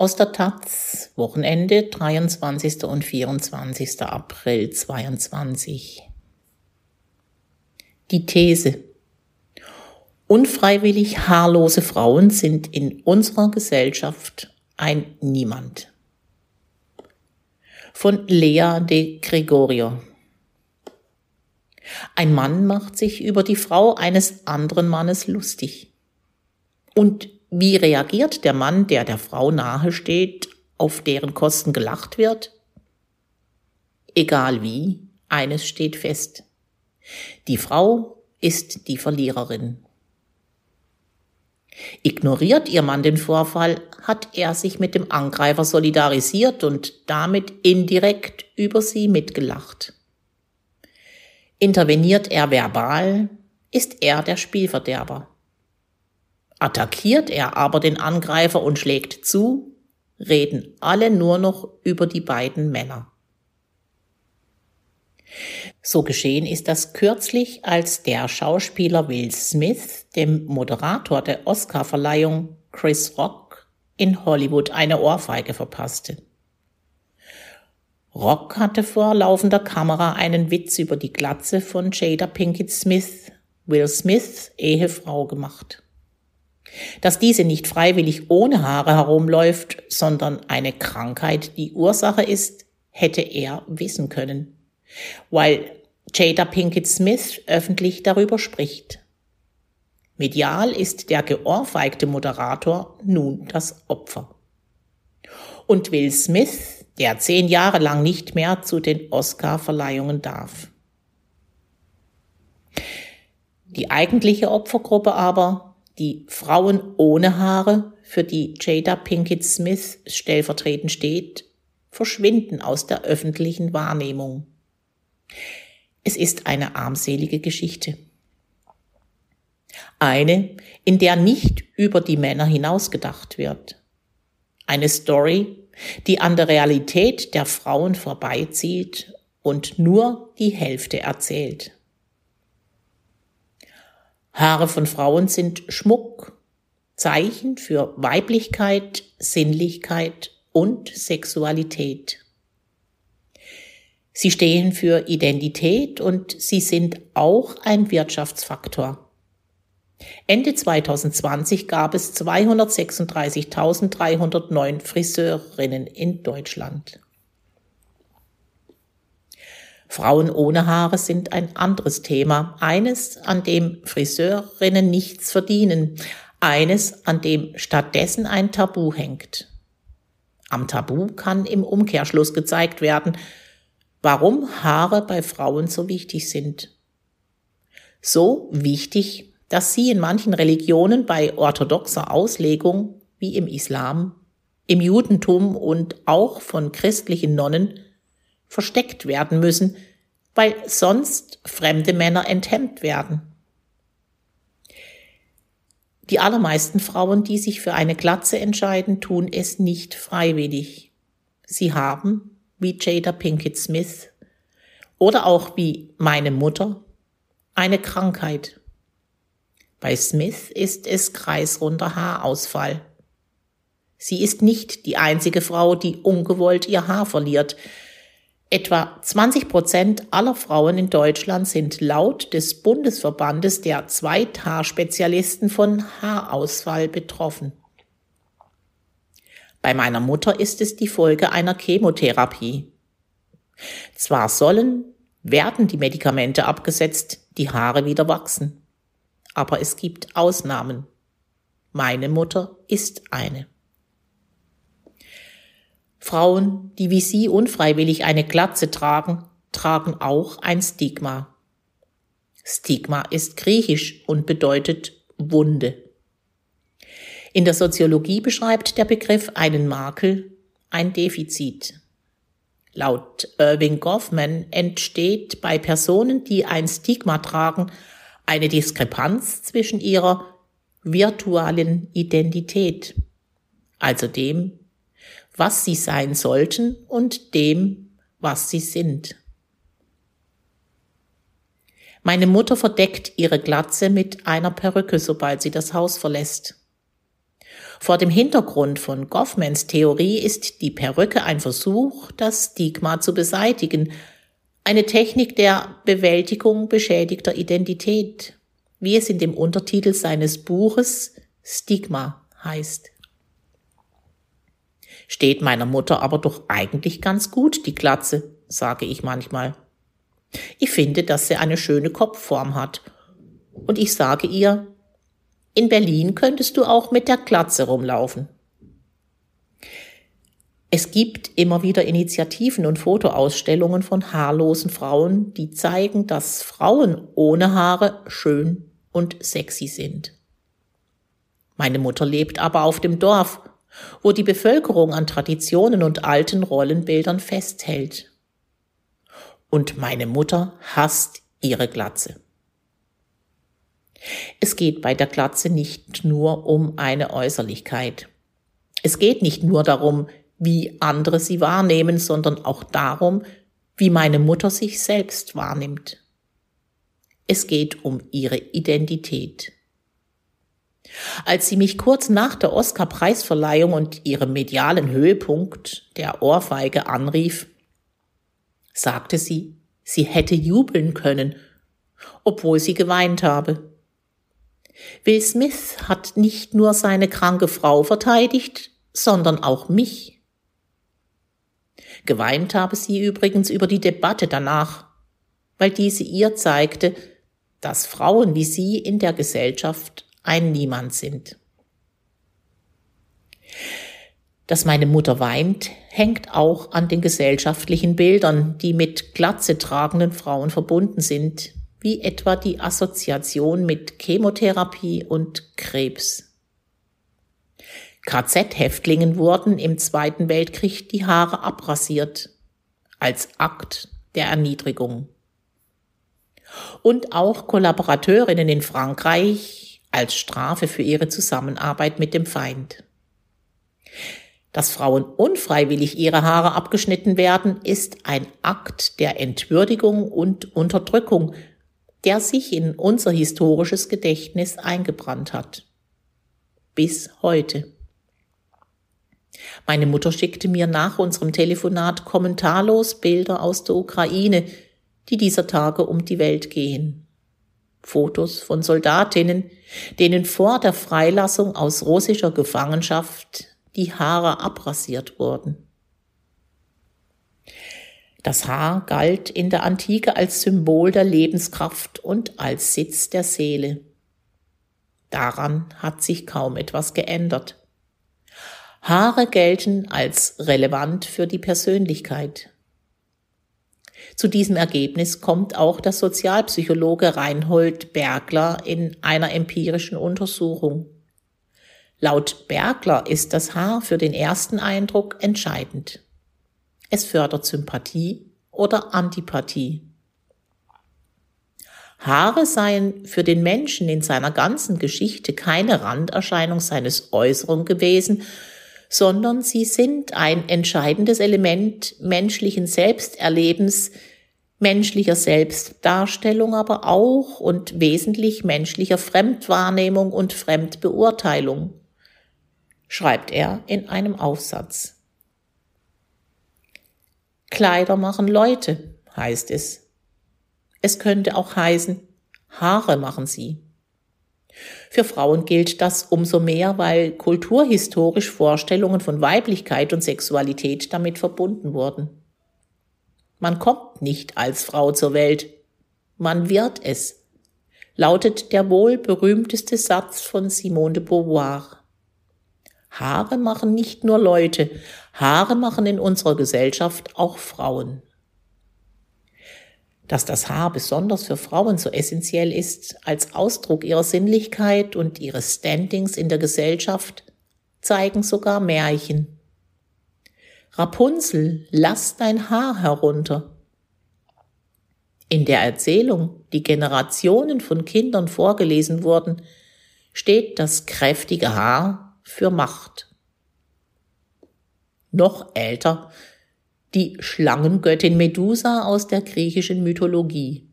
Aus der Taz, Wochenende, 23. und 24. April 22. Die These. Unfreiwillig haarlose Frauen sind in unserer Gesellschaft ein Niemand. Von Lea de Gregorio. Ein Mann macht sich über die Frau eines anderen Mannes lustig. Und wie reagiert der Mann, der der Frau nahe steht, auf deren Kosten gelacht wird? Egal wie, eines steht fest. Die Frau ist die Verliererin. Ignoriert ihr Mann den Vorfall, hat er sich mit dem Angreifer solidarisiert und damit indirekt über sie mitgelacht. Interveniert er verbal, ist er der Spielverderber. Attackiert er aber den Angreifer und schlägt zu, reden alle nur noch über die beiden Männer. So geschehen ist das kürzlich, als der Schauspieler Will Smith dem Moderator der Oscarverleihung Chris Rock in Hollywood eine Ohrfeige verpasste. Rock hatte vor laufender Kamera einen Witz über die Glatze von Jada Pinkett Smith, Will Smiths Ehefrau, gemacht. Dass diese nicht freiwillig ohne Haare herumläuft, sondern eine Krankheit die Ursache ist, hätte er wissen können, weil Jada Pinkett Smith öffentlich darüber spricht. Medial ist der geohrfeigte Moderator nun das Opfer. Und Will Smith, der zehn Jahre lang nicht mehr zu den Oscar-Verleihungen darf. Die eigentliche Opfergruppe aber die Frauen ohne Haare, für die Jada Pinkett Smith stellvertretend steht, verschwinden aus der öffentlichen Wahrnehmung. Es ist eine armselige Geschichte. Eine, in der nicht über die Männer hinausgedacht wird. Eine Story, die an der Realität der Frauen vorbeizieht und nur die Hälfte erzählt. Haare von Frauen sind Schmuck, Zeichen für Weiblichkeit, Sinnlichkeit und Sexualität. Sie stehen für Identität und sie sind auch ein Wirtschaftsfaktor. Ende 2020 gab es 236.309 Friseurinnen in Deutschland. Frauen ohne Haare sind ein anderes Thema, eines, an dem Friseurinnen nichts verdienen, eines, an dem stattdessen ein Tabu hängt. Am Tabu kann im Umkehrschluss gezeigt werden, warum Haare bei Frauen so wichtig sind. So wichtig, dass sie in manchen Religionen bei orthodoxer Auslegung, wie im Islam, im Judentum und auch von christlichen Nonnen, versteckt werden müssen, weil sonst fremde Männer enthemmt werden. Die allermeisten Frauen, die sich für eine Glatze entscheiden, tun es nicht freiwillig. Sie haben, wie Jada Pinkett Smith oder auch wie meine Mutter, eine Krankheit. Bei Smith ist es kreisrunder Haarausfall. Sie ist nicht die einzige Frau, die ungewollt ihr Haar verliert. Etwa 20 Prozent aller Frauen in Deutschland sind laut des Bundesverbandes der Zweithaarspezialisten von Haarausfall betroffen. Bei meiner Mutter ist es die Folge einer Chemotherapie. Zwar sollen, werden die Medikamente abgesetzt, die Haare wieder wachsen. Aber es gibt Ausnahmen. Meine Mutter ist eine. Frauen, die wie sie unfreiwillig eine Glatze tragen, tragen auch ein Stigma. Stigma ist griechisch und bedeutet Wunde. In der Soziologie beschreibt der Begriff einen Makel, ein Defizit. Laut Irving Goffman entsteht bei Personen, die ein Stigma tragen, eine Diskrepanz zwischen ihrer virtualen Identität, also dem, was sie sein sollten und dem, was sie sind. Meine Mutter verdeckt ihre Glatze mit einer Perücke, sobald sie das Haus verlässt. Vor dem Hintergrund von Goffmans Theorie ist die Perücke ein Versuch, das Stigma zu beseitigen, eine Technik der Bewältigung beschädigter Identität, wie es in dem Untertitel seines Buches Stigma heißt. Steht meiner Mutter aber doch eigentlich ganz gut die Glatze, sage ich manchmal. Ich finde, dass sie eine schöne Kopfform hat. Und ich sage ihr, in Berlin könntest du auch mit der Glatze rumlaufen. Es gibt immer wieder Initiativen und Fotoausstellungen von haarlosen Frauen, die zeigen, dass Frauen ohne Haare schön und sexy sind. Meine Mutter lebt aber auf dem Dorf, wo die Bevölkerung an Traditionen und alten Rollenbildern festhält. Und meine Mutter hasst ihre Glatze. Es geht bei der Glatze nicht nur um eine Äußerlichkeit. Es geht nicht nur darum, wie andere sie wahrnehmen, sondern auch darum, wie meine Mutter sich selbst wahrnimmt. Es geht um ihre Identität. Als sie mich kurz nach der Oscar-Preisverleihung und ihrem medialen Höhepunkt, der Ohrfeige, anrief, sagte sie, sie hätte jubeln können, obwohl sie geweint habe. Will Smith hat nicht nur seine kranke Frau verteidigt, sondern auch mich. Geweint habe sie übrigens über die Debatte danach, weil diese ihr zeigte, dass Frauen wie sie in der Gesellschaft ein Niemand sind. Dass meine Mutter weint, hängt auch an den gesellschaftlichen Bildern, die mit Glatze tragenden Frauen verbunden sind, wie etwa die Assoziation mit Chemotherapie und Krebs. KZ-Häftlingen wurden im Zweiten Weltkrieg die Haare abrasiert, als Akt der Erniedrigung. Und auch Kollaborateurinnen in Frankreich als Strafe für ihre Zusammenarbeit mit dem Feind. Dass Frauen unfreiwillig ihre Haare abgeschnitten werden, ist ein Akt der Entwürdigung und Unterdrückung, der sich in unser historisches Gedächtnis eingebrannt hat. Bis heute. Meine Mutter schickte mir nach unserem Telefonat kommentarlos Bilder aus der Ukraine, die dieser Tage um die Welt gehen. Fotos von Soldatinnen, denen vor der Freilassung aus russischer Gefangenschaft die Haare abrasiert wurden. Das Haar galt in der Antike als Symbol der Lebenskraft und als Sitz der Seele. Daran hat sich kaum etwas geändert. Haare gelten als relevant für die Persönlichkeit. Zu diesem Ergebnis kommt auch der Sozialpsychologe Reinhold Bergler in einer empirischen Untersuchung. Laut Bergler ist das Haar für den ersten Eindruck entscheidend. Es fördert Sympathie oder Antipathie. Haare seien für den Menschen in seiner ganzen Geschichte keine Randerscheinung seines Äußeren gewesen, sondern sie sind ein entscheidendes Element menschlichen Selbsterlebens, menschlicher Selbstdarstellung, aber auch und wesentlich menschlicher Fremdwahrnehmung und Fremdbeurteilung, schreibt er in einem Aufsatz. Kleider machen Leute, heißt es. Es könnte auch heißen, Haare machen sie. Für Frauen gilt das umso mehr, weil kulturhistorisch Vorstellungen von Weiblichkeit und Sexualität damit verbunden wurden. Man kommt nicht als Frau zur Welt, man wird es, lautet der wohl berühmteste Satz von Simone de Beauvoir. Haare machen nicht nur Leute, Haare machen in unserer Gesellschaft auch Frauen. Dass das Haar besonders für Frauen so essentiell ist als Ausdruck ihrer Sinnlichkeit und ihres Standings in der Gesellschaft, zeigen sogar Märchen. Rapunzel, lass dein Haar herunter. In der Erzählung, die Generationen von Kindern vorgelesen wurden, steht das kräftige Haar für Macht. Noch älter die Schlangengöttin Medusa aus der griechischen Mythologie.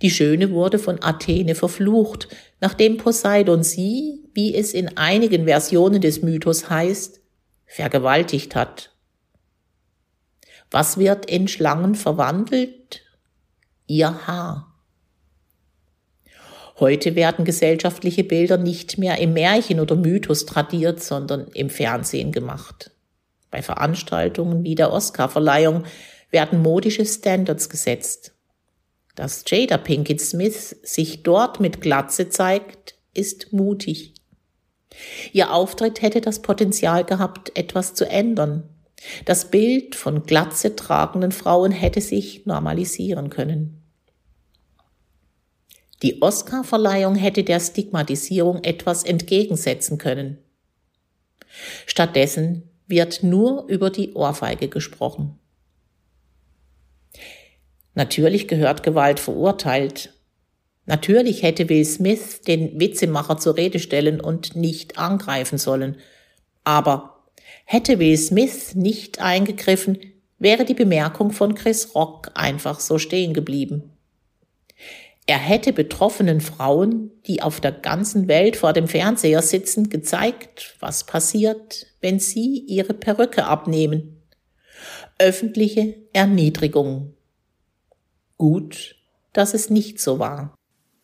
Die Schöne wurde von Athene verflucht, nachdem Poseidon sie, wie es in einigen Versionen des Mythos heißt, vergewaltigt hat. Was wird in Schlangen verwandelt? Ihr Haar. Heute werden gesellschaftliche Bilder nicht mehr im Märchen oder Mythos tradiert, sondern im Fernsehen gemacht. Bei Veranstaltungen wie der Oscarverleihung werden modische Standards gesetzt. Dass Jada Pinkett Smith sich dort mit Glatze zeigt, ist mutig. Ihr Auftritt hätte das Potenzial gehabt, etwas zu ändern. Das Bild von Glatze tragenden Frauen hätte sich normalisieren können. Die Oscarverleihung hätte der Stigmatisierung etwas entgegensetzen können. Stattdessen wird nur über die Ohrfeige gesprochen. Natürlich gehört Gewalt verurteilt. Natürlich hätte Will Smith den Witzemacher zur Rede stellen und nicht angreifen sollen. Aber hätte Will Smith nicht eingegriffen, wäre die Bemerkung von Chris Rock einfach so stehen geblieben. Er hätte betroffenen Frauen, die auf der ganzen Welt vor dem Fernseher sitzen, gezeigt, was passiert, wenn sie ihre Perücke abnehmen. Öffentliche Erniedrigung. Gut, dass es nicht so war.